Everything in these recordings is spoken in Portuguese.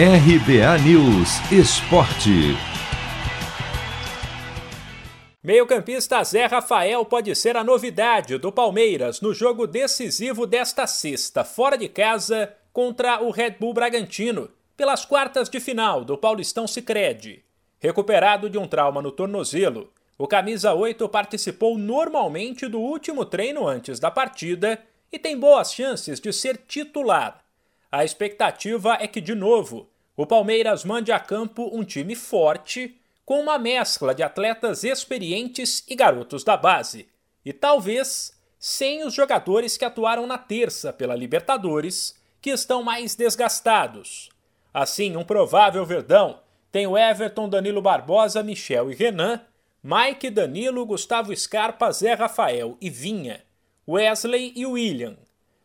RBA News Esporte. Meio-campista Zé Rafael pode ser a novidade do Palmeiras no jogo decisivo desta sexta, fora de casa, contra o Red Bull Bragantino, pelas quartas de final do Paulistão Sicredi. Recuperado de um trauma no tornozelo, o camisa 8 participou normalmente do último treino antes da partida e tem boas chances de ser titular. A expectativa é que, de novo, o Palmeiras mande a campo um time forte, com uma mescla de atletas experientes e garotos da base, e talvez sem os jogadores que atuaram na terça pela Libertadores, que estão mais desgastados. Assim, um provável Verdão tem o Everton, Danilo Barbosa, Michel e Renan, Mike, Danilo, Gustavo Scarpa, Zé Rafael e Vinha, Wesley e William,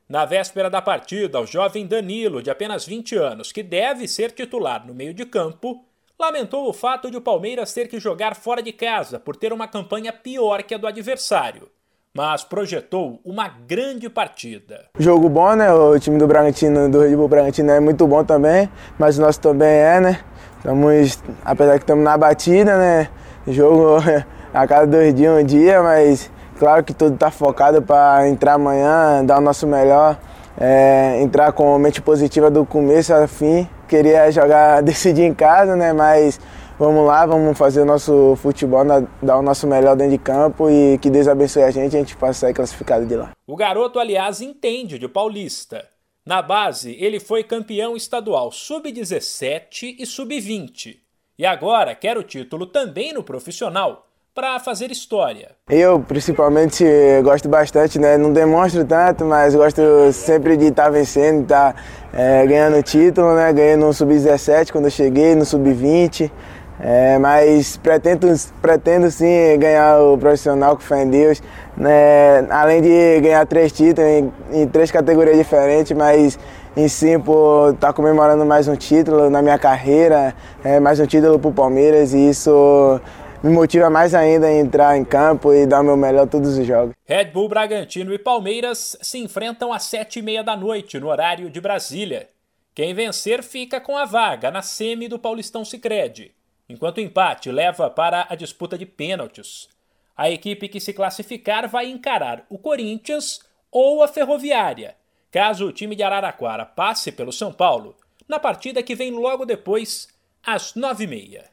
na véspera da partida, o jovem Danilo, de apenas 20 anos, que deve ser titular no meio de campo, lamentou o fato de o Palmeiras ter que jogar fora de casa por ter uma campanha pior que a do adversário, mas projetou uma grande partida. Jogo bom, né? O time do Bragantino, do Red Bull Bragantino é muito bom também, mas o nosso também é, né? Estamos, apesar que estamos na batida, né? Jogo a cada dois dias, um dia, mas Claro que tudo está focado para entrar amanhã, dar o nosso melhor, é, entrar com mente positiva do começo ao fim. Queria jogar, decidir em casa, né? Mas vamos lá, vamos fazer o nosso futebol, dar o nosso melhor dentro de campo e que Deus abençoe a gente e a gente possa sair classificado de lá. O garoto, aliás, entende de paulista. Na base, ele foi campeão estadual sub-17 e sub-20. E agora quer o título também no profissional para fazer história. Eu, principalmente, gosto bastante, né? Não demonstro tanto, mas gosto sempre de estar tá vencendo, estar tá, é, ganhando título, né? Ganhei no Sub-17 quando eu cheguei, no Sub-20. É, mas pretendo, pretendo sim ganhar o profissional com fé em Deus. Né? Além de ganhar três títulos em, em três categorias diferentes, mas em si por estar tá comemorando mais um título na minha carreira, é, mais um título para o Palmeiras e isso me motiva mais ainda a entrar em campo e dar o meu melhor todos os jogos. Red Bull Bragantino e Palmeiras se enfrentam às sete e meia da noite no horário de Brasília. Quem vencer fica com a vaga na semi do Paulistão Sicredi, enquanto o empate leva para a disputa de pênaltis. A equipe que se classificar vai encarar o Corinthians ou a Ferroviária, caso o time de Araraquara passe pelo São Paulo, na partida que vem logo depois, às nove e meia.